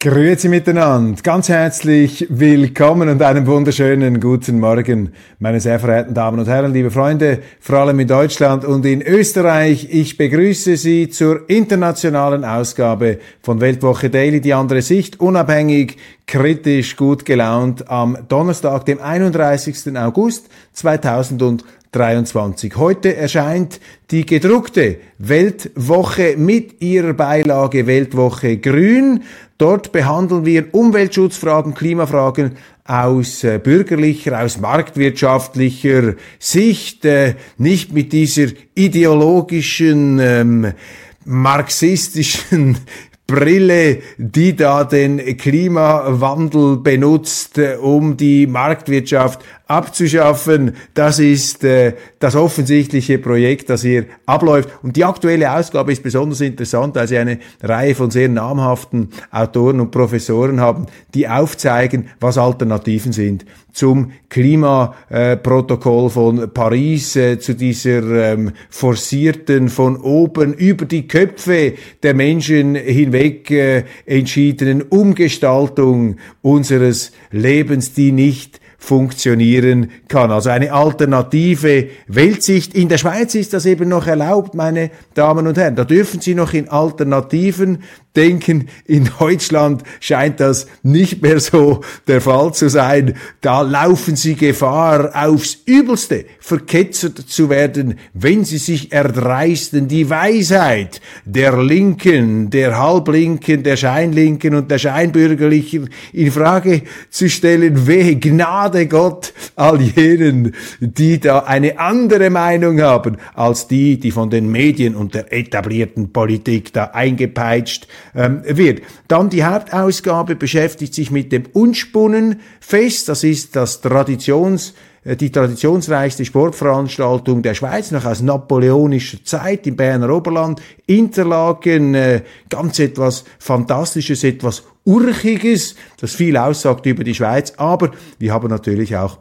Grüezi miteinander, ganz herzlich willkommen und einen wunderschönen guten Morgen, meine sehr verehrten Damen und Herren, liebe Freunde, vor allem in Deutschland und in Österreich. Ich begrüße Sie zur internationalen Ausgabe von Weltwoche Daily, die andere Sicht, unabhängig, kritisch, gut gelaunt am Donnerstag, dem 31. August 2023. Heute erscheint die gedruckte Weltwoche mit ihrer Beilage Weltwoche Grün. Dort behandeln wir Umweltschutzfragen, Klimafragen aus äh, bürgerlicher, aus marktwirtschaftlicher Sicht, äh, nicht mit dieser ideologischen, ähm, marxistischen Brille, die da den Klimawandel benutzt, um die Marktwirtschaft abzuschaffen. Das ist äh, das offensichtliche Projekt, das hier abläuft. Und die aktuelle Ausgabe ist besonders interessant, weil sie eine Reihe von sehr namhaften Autoren und Professoren haben, die aufzeigen, was Alternativen sind zum Klimaprotokoll von Paris, äh, zu dieser ähm, forcierten, von oben über die Köpfe der Menschen hinweg äh, entschiedenen Umgestaltung unseres Lebens, die nicht funktionieren kann. Also eine alternative Weltsicht. In der Schweiz ist das eben noch erlaubt, meine Damen und Herren. Da dürfen Sie noch in Alternativen denken. In Deutschland scheint das nicht mehr so der Fall zu sein. Da laufen Sie Gefahr, aufs Übelste verketzert zu werden, wenn Sie sich erdreisten, die Weisheit der Linken, der Halblinken, der Scheinlinken und der Scheinbürgerlichen in Frage zu stellen. Wehe Gnade Gott all jenen, die da eine andere Meinung haben als die, die von den Medien und der etablierten Politik da eingepeitscht ähm, wird. Dann die Hauptausgabe beschäftigt sich mit dem Unspunnenfest. Das ist das Traditions äh, die traditionsreichste Sportveranstaltung der Schweiz, noch aus napoleonischer Zeit im Berner Oberland, Interlaken, äh, ganz etwas Fantastisches, etwas Urchiges, das viel aussagt über die Schweiz, aber wir haben natürlich auch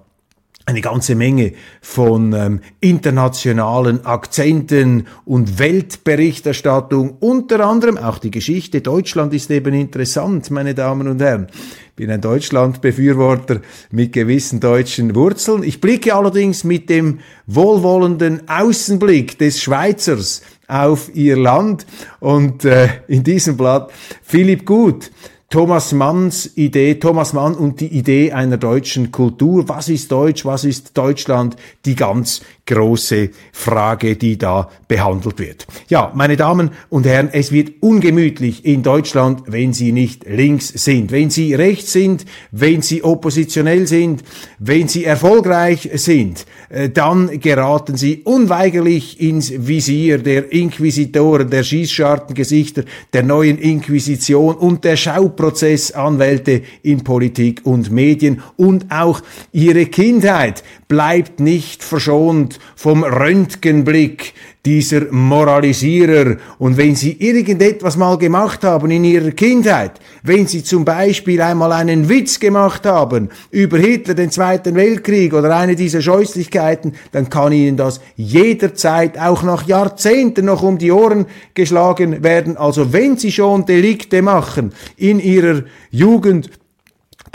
eine ganze Menge von ähm, internationalen Akzenten und Weltberichterstattung, unter anderem auch die Geschichte. Deutschland ist eben interessant, meine Damen und Herren. Ich bin ein Deutschland-Befürworter mit gewissen deutschen Wurzeln. Ich blicke allerdings mit dem wohlwollenden Außenblick des Schweizers auf ihr Land und äh, in diesem Blatt Philipp Gut Thomas Manns Idee, Thomas Mann und die Idee einer deutschen Kultur. Was ist Deutsch? Was ist Deutschland? Die ganz große Frage, die da behandelt wird. Ja, meine Damen und Herren, es wird ungemütlich in Deutschland, wenn Sie nicht links sind. Wenn Sie rechts sind, wenn Sie oppositionell sind, wenn Sie erfolgreich sind, äh, dann geraten Sie unweigerlich ins Visier der Inquisitoren, der Schießschartengesichter, der neuen Inquisition und der Schauprozessanwälte in Politik und Medien und auch Ihre Kindheit bleibt nicht verschont vom Röntgenblick dieser Moralisierer. Und wenn Sie irgendetwas mal gemacht haben in Ihrer Kindheit, wenn Sie zum Beispiel einmal einen Witz gemacht haben über Hitler, den Zweiten Weltkrieg oder eine dieser Scheußlichkeiten, dann kann Ihnen das jederzeit auch nach Jahrzehnten noch um die Ohren geschlagen werden. Also wenn Sie schon Delikte machen in Ihrer Jugend,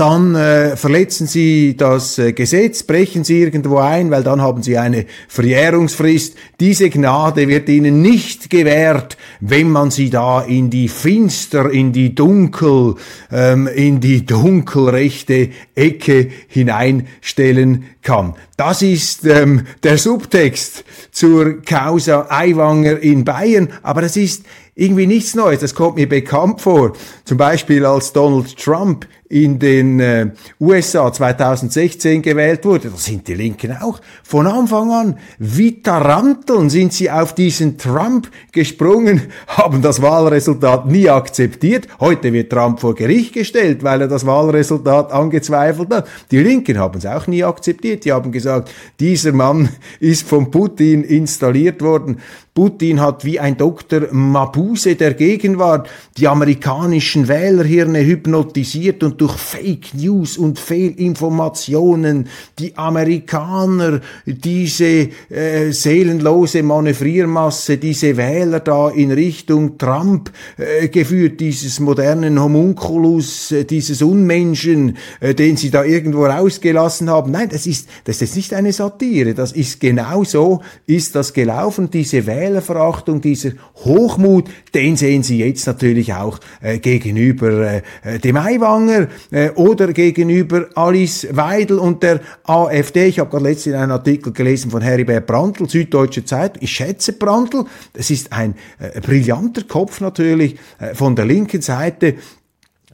dann äh, verletzen Sie das äh, Gesetz, brechen Sie irgendwo ein, weil dann haben Sie eine Verjährungsfrist. Diese Gnade wird Ihnen nicht gewährt, wenn man Sie da in die finster, in die dunkel, ähm, in die dunkelrechte Ecke hineinstellen kann. Das ist ähm, der Subtext zur Causa Aiwanger in Bayern, aber es ist irgendwie nichts Neues. Das kommt mir bekannt vor. Zum Beispiel als Donald Trump in den äh, USA 2016 gewählt wurde, da sind die Linken auch von Anfang an wie Taranteln sind sie auf diesen Trump gesprungen, haben das Wahlresultat nie akzeptiert. Heute wird Trump vor Gericht gestellt, weil er das Wahlresultat angezweifelt hat. Die Linken haben es auch nie akzeptiert. Die haben gesagt, dieser Mann ist von Putin installiert worden. Putin hat wie ein Dr. Mabuse der Gegenwart die amerikanischen Wählerhirne hypnotisiert und durch Fake News und Fehlinformationen die Amerikaner, diese äh, seelenlose Manövriermasse, diese Wähler da in Richtung Trump äh, geführt, dieses modernen Homunculus, äh, dieses Unmenschen, äh, den sie da irgendwo rausgelassen haben. Nein, das ist, das ist nicht eine Satire, das ist genau so, ist das gelaufen, diese Wähler Wählerverachtung, dieser Hochmut, den sehen Sie jetzt natürlich auch äh, gegenüber äh, dem Aiwanger äh, oder gegenüber Alice Weidel und der AfD. Ich habe gerade letztens einen Artikel gelesen von Heribert Brandl, Süddeutsche Zeitung. Ich schätze Brandl. Das ist ein äh, brillanter Kopf natürlich äh, von der linken Seite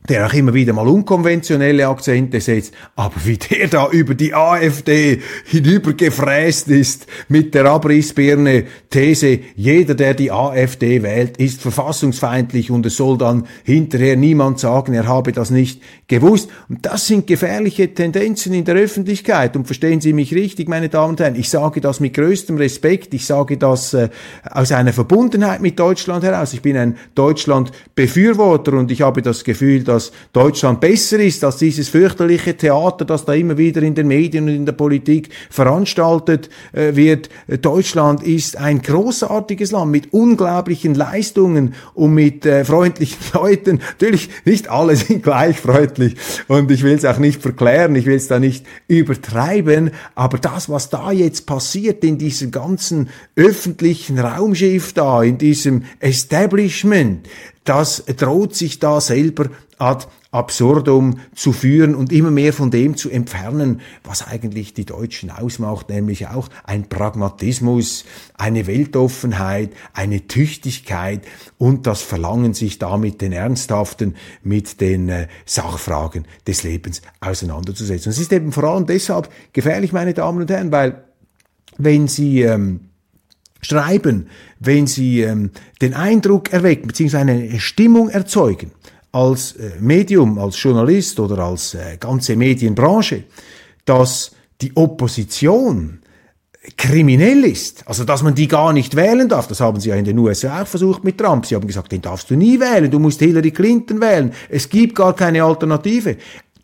der auch immer wieder mal unkonventionelle Akzente setzt, aber wie der da über die AfD hinübergefräst ist mit der Abrissbirne These, jeder, der die AfD wählt, ist verfassungsfeindlich und es soll dann hinterher niemand sagen, er habe das nicht gewusst. Und das sind gefährliche Tendenzen in der Öffentlichkeit. Und verstehen Sie mich richtig, meine Damen und Herren, ich sage das mit größtem Respekt, ich sage das äh, aus einer Verbundenheit mit Deutschland heraus. Ich bin ein Deutschland-Befürworter und ich habe das Gefühl, dass dass Deutschland besser ist als dieses fürchterliche Theater, das da immer wieder in den Medien und in der Politik veranstaltet äh, wird. Deutschland ist ein großartiges Land mit unglaublichen Leistungen und mit äh, freundlichen Leuten. Natürlich nicht alle sind gleich freundlich und ich will es auch nicht verklären, ich will es da nicht übertreiben, aber das, was da jetzt passiert in diesem ganzen öffentlichen Raumschiff da, in diesem Establishment, das droht sich da selber ad absurdum zu führen und immer mehr von dem zu entfernen, was eigentlich die Deutschen ausmacht, nämlich auch ein Pragmatismus, eine Weltoffenheit, eine Tüchtigkeit und das Verlangen, sich damit den Ernsthaften mit den äh, Sachfragen des Lebens auseinanderzusetzen. Es ist eben vor allem deshalb gefährlich, meine Damen und Herren, weil wenn Sie ähm, schreiben, wenn Sie ähm, den Eindruck erwecken, beziehungsweise eine Stimmung erzeugen, als äh, Medium, als Journalist oder als äh, ganze Medienbranche, dass die Opposition kriminell ist, also dass man die gar nicht wählen darf. Das haben sie ja in den USA auch versucht mit Trump. Sie haben gesagt, den darfst du nie wählen, du musst Hillary Clinton wählen. Es gibt gar keine Alternative.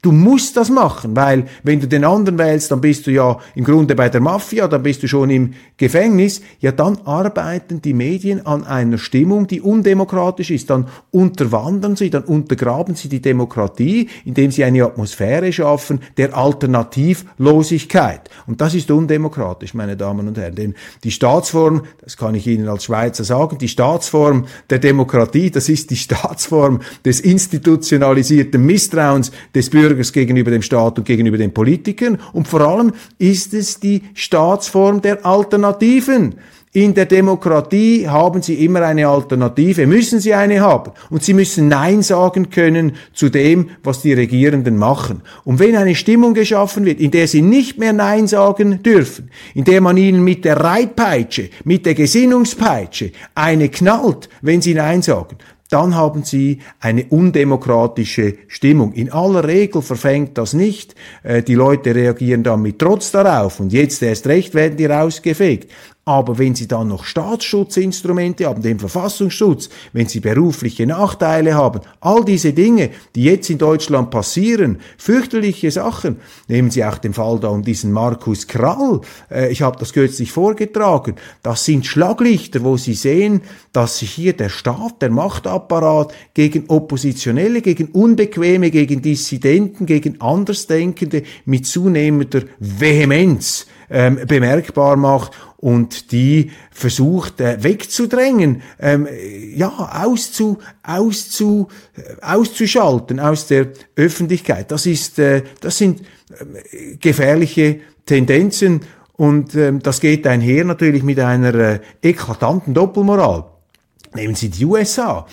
Du musst das machen, weil wenn du den anderen wählst, dann bist du ja im Grunde bei der Mafia, dann bist du schon im Gefängnis. Ja, dann arbeiten die Medien an einer Stimmung, die undemokratisch ist. Dann unterwandern sie, dann untergraben sie die Demokratie, indem sie eine Atmosphäre schaffen der Alternativlosigkeit. Und das ist undemokratisch, meine Damen und Herren. Denn die Staatsform, das kann ich Ihnen als Schweizer sagen, die Staatsform der Demokratie, das ist die Staatsform des institutionalisierten Misstrauens des Bürgers Bürgers gegenüber dem Staat und gegenüber den Politikern und vor allem ist es die Staatsform der Alternativen. In der Demokratie haben Sie immer eine Alternative, müssen Sie eine haben. Und Sie müssen Nein sagen können zu dem, was die Regierenden machen. Und wenn eine Stimmung geschaffen wird, in der Sie nicht mehr Nein sagen dürfen, in der man Ihnen mit der Reitpeitsche, mit der Gesinnungspeitsche eine knallt, wenn Sie Nein sagen, dann haben sie eine undemokratische Stimmung. In aller Regel verfängt das nicht. Äh, die Leute reagieren dann mit Trotz darauf und jetzt erst recht werden die rausgefegt. Aber wenn Sie dann noch Staatsschutzinstrumente haben, den Verfassungsschutz, wenn Sie berufliche Nachteile haben, all diese Dinge, die jetzt in Deutschland passieren, fürchterliche Sachen. Nehmen Sie auch den Fall da um diesen Markus Krall. Äh, ich habe das kürzlich vorgetragen. Das sind Schlaglichter, wo Sie sehen, dass sich hier der Staat, der Machtapparat gegen Oppositionelle, gegen Unbequeme, gegen Dissidenten, gegen Andersdenkende mit zunehmender Vehemenz ähm, bemerkbar macht und die versucht äh, wegzudrängen, ähm, ja, auszu, auszu, äh, auszuschalten aus der Öffentlichkeit. Das ist, äh, das sind äh, gefährliche Tendenzen und ähm, das geht einher natürlich mit einer äh, eklatanten Doppelmoral. Nehmen Sie die USA.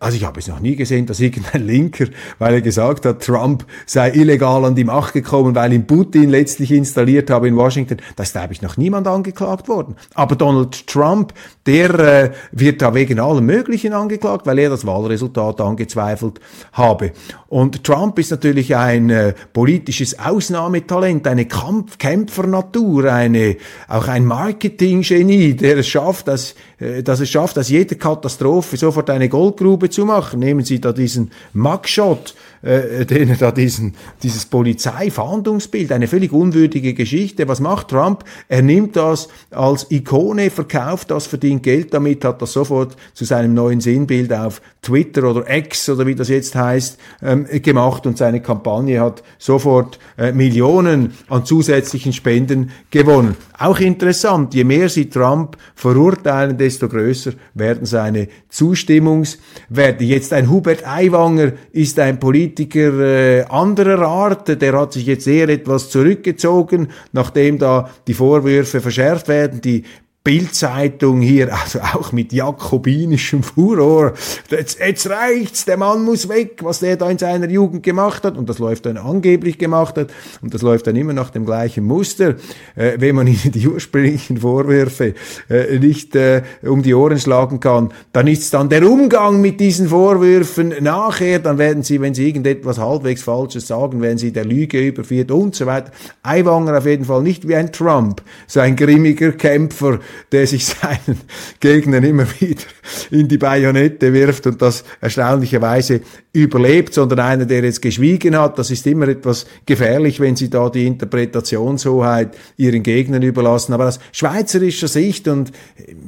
Also ich habe es noch nie gesehen, dass irgendein Linker, weil er gesagt hat, Trump sei illegal an die Macht gekommen, weil ihn Putin letztlich installiert habe in Washington. Da ist, glaube ich, noch niemand angeklagt worden. Aber Donald Trump, der äh, wird da wegen allem Möglichen angeklagt, weil er das Wahlresultat angezweifelt habe. Und Trump ist natürlich ein äh, politisches Ausnahmetalent, eine Kampf Kämpfernatur, eine, auch ein Marketinggenie, der es schafft, dass, äh, dass es schafft, dass jede Katastrophe sofort eine Goldgrube zu machen. Nehmen Sie da diesen Mugshot äh, den da diesen, dieses Polizeifahndungsbild, eine völlig unwürdige Geschichte. Was macht Trump? Er nimmt das als Ikone, verkauft das, verdient Geld damit, hat das sofort zu seinem neuen Sinnbild auf Twitter oder X oder wie das jetzt heißt, ähm, gemacht und seine Kampagne hat sofort äh, Millionen an zusätzlichen Spenden gewonnen. Auch interessant, je mehr sie Trump verurteilen, desto größer werden seine Zustimmungswerte. Jetzt ein Hubert Aiwanger ist ein Politiker äh, anderer Art, der hat sich jetzt eher etwas zurückgezogen, nachdem da die Vorwürfe verschärft werden, die Bildzeitung hier, also auch mit jakobinischem Furor. Jetzt, jetzt reicht's, der Mann muss weg, was der da in seiner Jugend gemacht hat. Und das läuft dann angeblich gemacht hat. Und das läuft dann immer nach dem gleichen Muster. Äh, wenn man ihnen die ursprünglichen Vorwürfe äh, nicht äh, um die Ohren schlagen kann, dann ist dann der Umgang mit diesen Vorwürfen nachher. Dann werden sie, wenn sie irgendetwas halbwegs Falsches sagen, werden sie der Lüge überführt und so weiter. Eiwanger auf jeden Fall nicht wie ein Trump, so ein grimmiger Kämpfer, der sich seinen Gegnern immer wieder in die Bajonette wirft und das erstaunlicherweise überlebt, sondern einer, der jetzt geschwiegen hat. Das ist immer etwas gefährlich, wenn Sie da die Interpretationshoheit Ihren Gegnern überlassen. Aber aus schweizerischer Sicht, und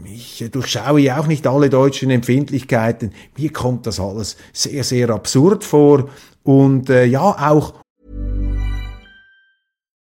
ich durchschaue ja auch nicht alle deutschen Empfindlichkeiten, mir kommt das alles sehr, sehr absurd vor. Und äh, ja, auch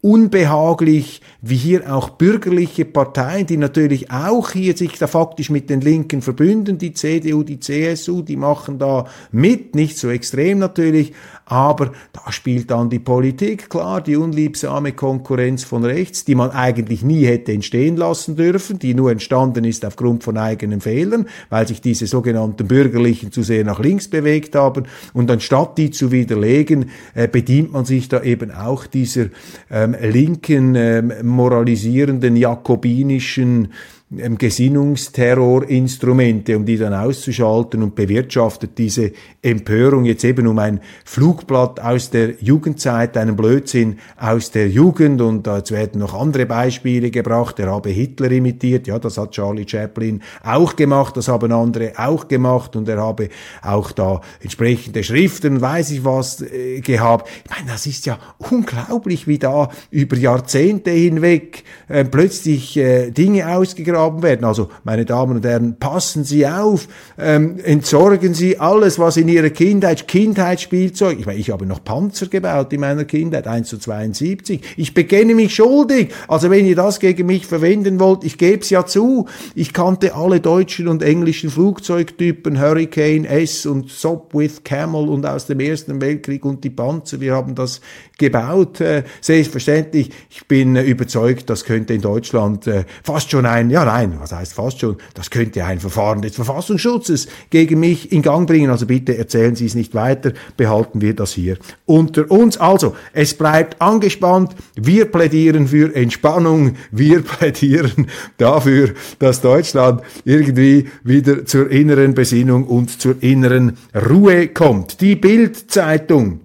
unbehaglich, wie hier auch bürgerliche Parteien, die natürlich auch hier sich da faktisch mit den Linken verbünden, die CDU, die CSU, die machen da mit, nicht so extrem natürlich, aber da spielt dann die Politik, klar, die unliebsame Konkurrenz von rechts, die man eigentlich nie hätte entstehen lassen dürfen, die nur entstanden ist aufgrund von eigenen Fehlern, weil sich diese sogenannten Bürgerlichen zu sehr nach links bewegt haben. Und anstatt die zu widerlegen, äh, bedient man sich da eben auch dieser ähm, linken, ähm, moralisierenden, jakobinischen ähm, Gesinnungsterrorinstrumente, um die dann auszuschalten und bewirtschaftet diese Empörung jetzt eben um ein Flugblatt aus der Jugendzeit, einen Blödsinn aus der Jugend. Und jetzt werden noch andere Beispiele gebracht, er habe Hitler imitiert, ja, das hat Charlie Chaplin auch gemacht, das haben andere auch gemacht. Und er habe auch da entsprechende Schriften, weiß ich was, äh, gehabt. Ich meine, das ist ja unglaublich, wie da über Jahrzehnte hinweg äh, plötzlich äh, Dinge ausgegraben ausgegraben werden. Also, meine Damen und Herren, passen Sie auf, ähm, entsorgen Sie alles, was in Ihrer Kindheit, Kindheitsspielzeug, ich meine, ich habe noch Panzer gebaut in meiner Kindheit, 1 zu 72. Ich bekenne mich schuldig. Also, wenn ihr das gegen mich verwenden wollt, ich gebe es ja zu. Ich kannte alle deutschen und englischen Flugzeugtypen, Hurricane S und Sopwith Camel und aus dem Ersten Weltkrieg und die Panzer. Wir haben das gebaut. Äh, selbstverständlich, ich bin äh, überzeugt, das könnte in Deutschland äh, fast schon ein, ja, nein, was heißt fast schon, das könnte ein Verfahren des Verfassungsschutzes gegen mich in Gang bringen. Also bitte erzählen Sie es nicht weiter, behalten wir das hier unter uns. Also, es bleibt angespannt. Wir plädieren für Entspannung. Wir plädieren dafür, dass Deutschland irgendwie wieder zur inneren Besinnung und zur inneren Ruhe kommt. Die Bild-Zeitung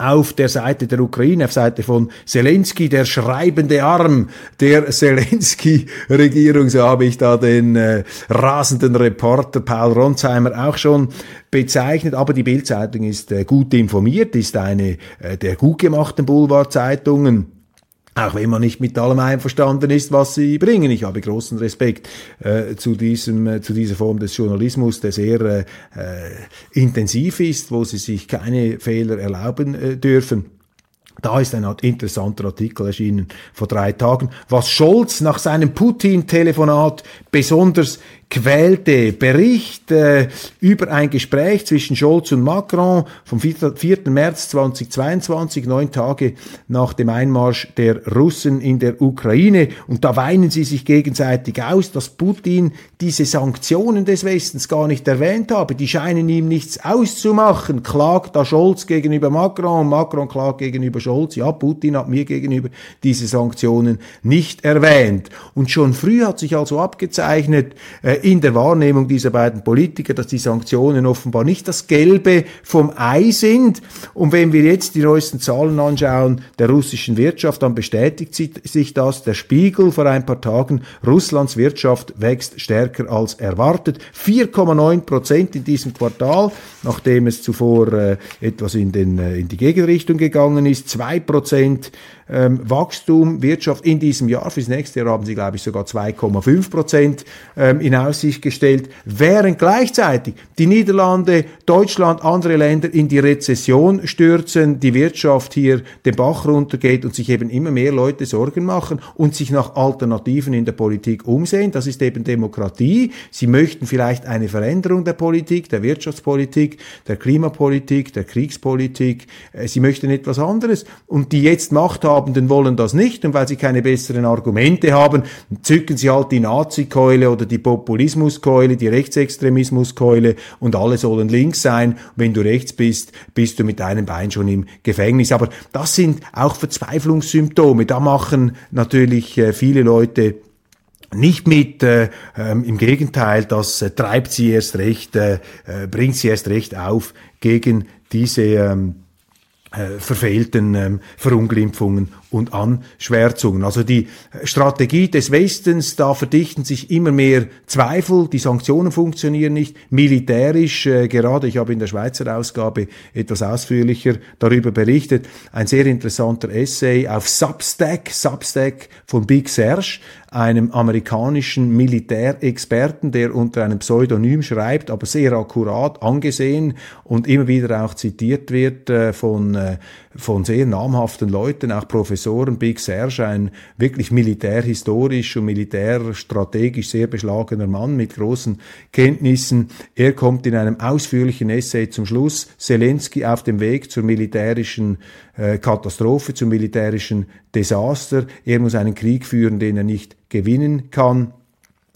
auf der Seite der Ukraine, auf Seite von Zelensky, der schreibende Arm der Zelensky-Regierung, so habe ich da den äh, rasenden Reporter Paul Ronsheimer auch schon bezeichnet. Aber die Bildzeitung ist äh, gut informiert, ist eine äh, der gut gemachten Boulevardzeitungen auch wenn man nicht mit allem einverstanden ist, was sie bringen. Ich habe großen Respekt äh, zu, diesem, äh, zu dieser Form des Journalismus, der sehr äh, äh intensiv ist, wo sie sich keine Fehler erlauben äh, dürfen. Da ist ein interessanter Artikel erschienen vor drei Tagen, was Scholz nach seinem Putin-Telefonat besonders quälte Bericht äh, über ein Gespräch zwischen Scholz und Macron vom 4. 4. März 2022, neun Tage nach dem Einmarsch der Russen in der Ukraine. Und da weinen sie sich gegenseitig aus, dass Putin diese Sanktionen des Westens gar nicht erwähnt habe. Die scheinen ihm nichts auszumachen. Klagt da Scholz gegenüber Macron, Macron klagt gegenüber Scholz. Ja, Putin hat mir gegenüber diese Sanktionen nicht erwähnt. Und schon früh hat sich also abgezeichnet, äh, in der Wahrnehmung dieser beiden Politiker, dass die Sanktionen offenbar nicht das Gelbe vom Ei sind. Und wenn wir jetzt die neuesten Zahlen anschauen der russischen Wirtschaft, dann bestätigt sich das. Der Spiegel vor ein paar Tagen, Russlands Wirtschaft wächst stärker als erwartet. 4,9 Prozent in diesem Quartal, nachdem es zuvor äh, etwas in, den, äh, in die Gegenrichtung gegangen ist. 2 Prozent ähm, Wachstum, Wirtschaft in diesem Jahr. Fürs nächste Jahr haben sie, glaube ich, sogar 2,5 Prozent ähm, in Aussicht gestellt, während gleichzeitig die Niederlande, Deutschland, andere Länder in die Rezession stürzen, die Wirtschaft hier den Bach runtergeht und sich eben immer mehr Leute Sorgen machen und sich nach Alternativen in der Politik umsehen. Das ist eben Demokratie. Sie möchten vielleicht eine Veränderung der Politik, der Wirtschaftspolitik, der Klimapolitik, der Kriegspolitik. Äh, sie möchten etwas anderes. Und die jetzt Macht haben, Wohlhabenden wollen das nicht und weil sie keine besseren Argumente haben, zücken sie halt die Nazi-Keule oder die Populismuskeule, die Rechtsextremismuskeule und alle sollen links sein. Wenn du rechts bist, bist du mit einem Bein schon im Gefängnis. Aber das sind auch Verzweiflungssymptome. Da machen natürlich äh, viele Leute nicht mit, äh, ähm, im Gegenteil, das äh, treibt sie erst recht, äh, äh bringt sie erst recht auf gegen diese ähm, äh, verfehlten ähm, Verunglimpfungen und Anschwärzungen. Also die Strategie des Westens, da verdichten sich immer mehr Zweifel, die Sanktionen funktionieren nicht, militärisch, äh, gerade ich habe in der Schweizer Ausgabe etwas ausführlicher darüber berichtet, ein sehr interessanter Essay auf Substack, Substack von Big Serge, einem amerikanischen Militärexperten, der unter einem Pseudonym schreibt, aber sehr akkurat angesehen und immer wieder auch zitiert wird äh, von, äh, von sehr namhaften Leuten, auch Professoren. Big Serge, ein wirklich militärhistorisch und militärstrategisch sehr beschlagener Mann mit großen Kenntnissen. Er kommt in einem ausführlichen Essay zum Schluss. Zelensky auf dem Weg zur militärischen äh, Katastrophe, zum militärischen Desaster. Er muss einen Krieg führen, den er nicht gewinnen kann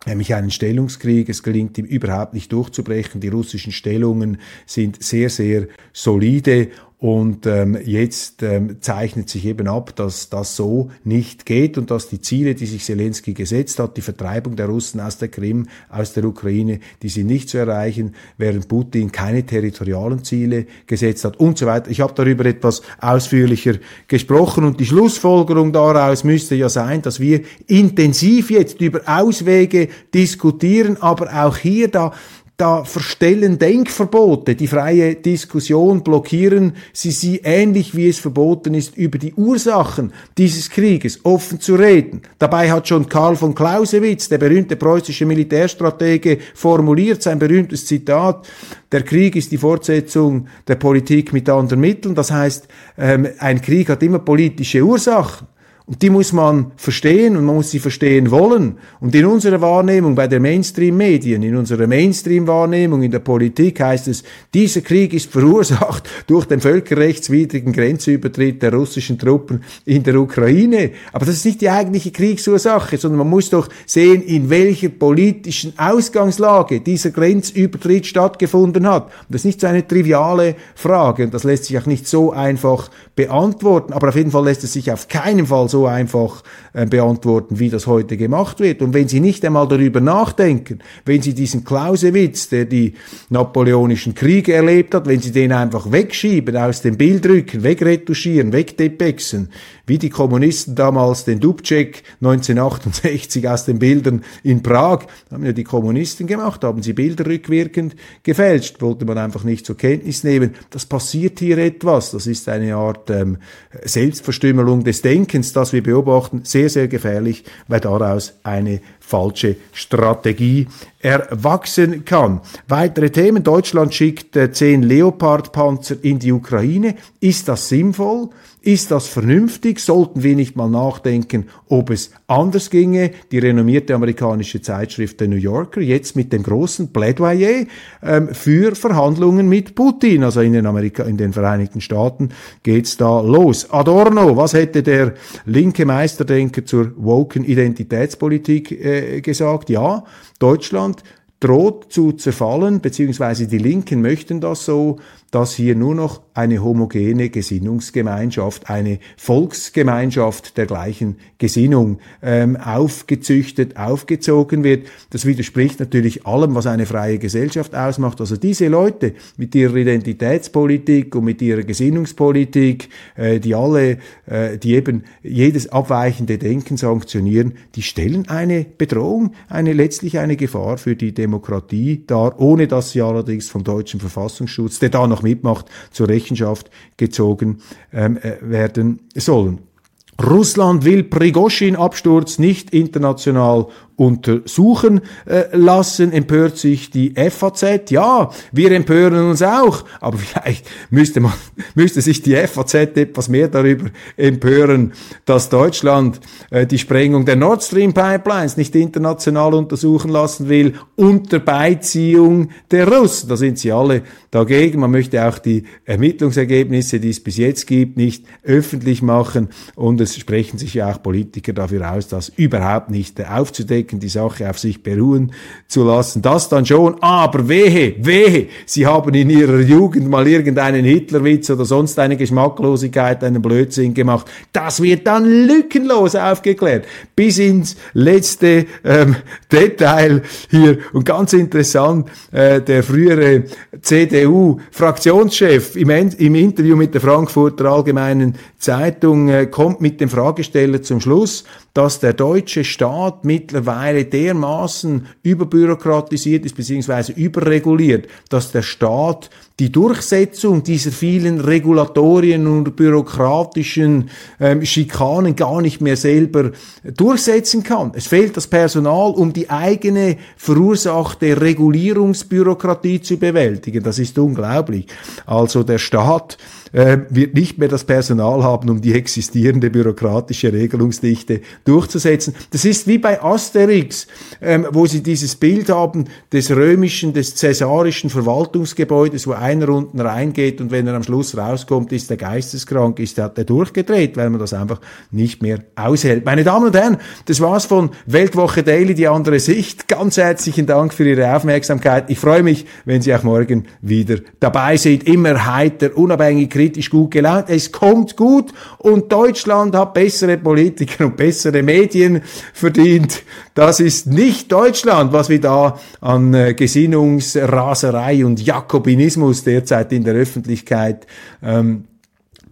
nämlich einen Stellungskrieg. Es gelingt ihm überhaupt nicht durchzubrechen. Die russischen Stellungen sind sehr, sehr solide und ähm, jetzt ähm, zeichnet sich eben ab, dass das so nicht geht und dass die Ziele, die sich Zelensky gesetzt hat, die Vertreibung der Russen aus der Krim, aus der Ukraine, die sind nicht zu erreichen, während Putin keine territorialen Ziele gesetzt hat und so weiter. Ich habe darüber etwas ausführlicher gesprochen und die Schlussfolgerung daraus müsste ja sein, dass wir intensiv jetzt über Auswege diskutieren, aber auch hier da da verstellen Denkverbote die freie Diskussion, blockieren sie sie ähnlich wie es verboten ist, über die Ursachen dieses Krieges offen zu reden. Dabei hat schon Karl von Clausewitz, der berühmte preußische Militärstratege, formuliert sein berühmtes Zitat, der Krieg ist die Fortsetzung der Politik mit anderen Mitteln. Das heißt, ähm, ein Krieg hat immer politische Ursachen. Und die muss man verstehen und man muss sie verstehen wollen. Und in unserer Wahrnehmung bei der Mainstream-Medien, in unserer Mainstream-Wahrnehmung in der Politik heißt es, dieser Krieg ist verursacht durch den völkerrechtswidrigen Grenzübertritt der russischen Truppen in der Ukraine. Aber das ist nicht die eigentliche Kriegsursache, sondern man muss doch sehen, in welcher politischen Ausgangslage dieser Grenzübertritt stattgefunden hat. Und das ist nicht so eine triviale Frage und das lässt sich auch nicht so einfach beantworten. Aber auf jeden Fall lässt es sich auf keinen Fall so einfach äh, beantworten, wie das heute gemacht wird. Und wenn Sie nicht einmal darüber nachdenken, wenn Sie diesen Clausewitz, der die napoleonischen Kriege erlebt hat, wenn Sie den einfach wegschieben, aus dem Bild rücken, wegretuschieren, wegdepexen, wie die Kommunisten damals den Dubček 1968 aus den Bildern in Prag, haben ja die Kommunisten gemacht, haben sie Bilder rückwirkend gefälscht, wollte man einfach nicht zur Kenntnis nehmen. Das passiert hier etwas, das ist eine Art ähm, Selbstverstümmelung des Denkens, das wir beobachten, sehr, sehr gefährlich, weil daraus eine falsche Strategie erwachsen kann. Weitere Themen. Deutschland schickt äh, zehn Leopard-Panzer in die Ukraine. Ist das sinnvoll? Ist das vernünftig? Sollten wir nicht mal nachdenken, ob es anders ginge? Die renommierte amerikanische Zeitschrift The New Yorker jetzt mit dem großen Plädoyer ähm, für Verhandlungen mit Putin. Also in den, Amerika in den Vereinigten Staaten geht's da los. Adorno, was hätte der linke Meisterdenker zur woken Identitätspolitik äh, gesagt? Ja, Deutschland droht zu zerfallen, beziehungsweise die Linken möchten das so, dass hier nur noch eine homogene Gesinnungsgemeinschaft, eine Volksgemeinschaft der gleichen Gesinnung ähm, aufgezüchtet, aufgezogen wird. Das widerspricht natürlich allem, was eine freie Gesellschaft ausmacht. Also diese Leute mit ihrer Identitätspolitik und mit ihrer Gesinnungspolitik, äh, die alle, äh, die eben jedes abweichende Denken sanktionieren, die stellen eine Bedrohung, eine letztlich eine Gefahr für die Demokratie dar, ohne dass sie allerdings vom deutschen Verfassungsschutz, der da noch mitmacht, zur Rechenschaft gezogen ähm, äh, werden sollen. Russland will Prigoschin-Absturz nicht international untersuchen äh, lassen, empört sich die FAZ. Ja, wir empören uns auch, aber vielleicht müsste man, müsste sich die FAZ etwas mehr darüber empören, dass Deutschland äh, die Sprengung der Nord Stream Pipelines nicht international untersuchen lassen will, unter Beiziehung der Russen. Da sind sie alle dagegen. Man möchte auch die Ermittlungsergebnisse, die es bis jetzt gibt, nicht öffentlich machen und es sprechen sich ja auch Politiker dafür aus, das überhaupt nicht aufzudecken die Sache auf sich beruhen zu lassen. Das dann schon, aber wehe, wehe, Sie haben in Ihrer Jugend mal irgendeinen Hitlerwitz oder sonst eine Geschmacklosigkeit, einen Blödsinn gemacht. Das wird dann lückenlos aufgeklärt, bis ins letzte ähm, Detail hier. Und ganz interessant, äh, der frühere CDU-Fraktionschef im, im, Interview mit der Frankfurter Allgemeinen Zeitung äh, kommt mit dem Fragesteller zum Schluss, dass der deutsche Staat mittlerweile dermaßen überbürokratisiert ist bzw. überreguliert, dass der Staat die Durchsetzung dieser vielen Regulatorien und bürokratischen ähm, Schikanen gar nicht mehr selber durchsetzen kann. Es fehlt das Personal, um die eigene verursachte Regulierungsbürokratie zu bewältigen. Das ist unglaublich. Also der Staat äh, wird nicht mehr das Personal haben, um die existierende bürokratische Regelungsdichte durchzusetzen. Das ist wie bei Asterix, ähm, wo sie dieses Bild haben des römischen, des cäsarischen Verwaltungsgebäudes, wo einer unten reingeht und wenn er am Schluss rauskommt, ist er geisteskrank, ist er, hat er durchgedreht, weil man das einfach nicht mehr aushält. Meine Damen und Herren, das war's von Weltwoche Daily, die andere Sicht. Ganz herzlichen Dank für Ihre Aufmerksamkeit. Ich freue mich, wenn Sie auch morgen wieder dabei sind. Immer heiter, unabhängig, kritisch, gut gelaunt. Es kommt gut und Deutschland hat bessere Politiker und bessere Medien verdient. Das ist nicht Deutschland, was wir da an äh, Gesinnungsraserei und Jakobinismus derzeit in der Öffentlichkeit ähm,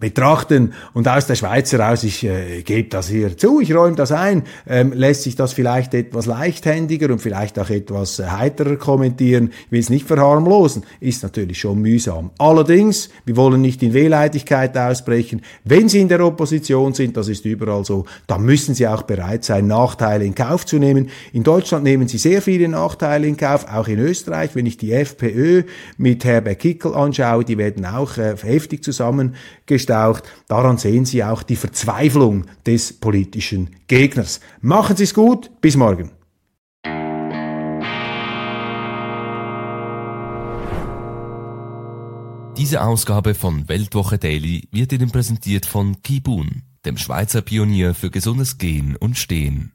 betrachten. Und aus der Schweiz heraus, ich äh, gebe das hier zu, ich räume das ein, ähm, lässt sich das vielleicht etwas leichthändiger und vielleicht auch etwas äh, heiterer kommentieren, ich will es nicht verharmlosen, ist natürlich schon mühsam. Allerdings, wir wollen nicht in Wehleidigkeit ausbrechen, wenn Sie in der Opposition sind, das ist überall so, dann müssen Sie auch bereit sein, Nachteile in Kauf zu nehmen. In Deutschland nehmen Sie sehr viele Nachteile in Kauf, auch in Österreich, wenn ich die FPÖ mit Herbert Kickel anschaue, die werden auch äh, heftig zusammengestellt auftaucht. Daran sehen Sie auch die Verzweiflung des politischen Gegners. Machen Sie es gut, bis morgen. Diese Ausgabe von Weltwoche Daily wird Ihnen präsentiert von Kibun, dem Schweizer Pionier für gesundes Gehen und Stehen.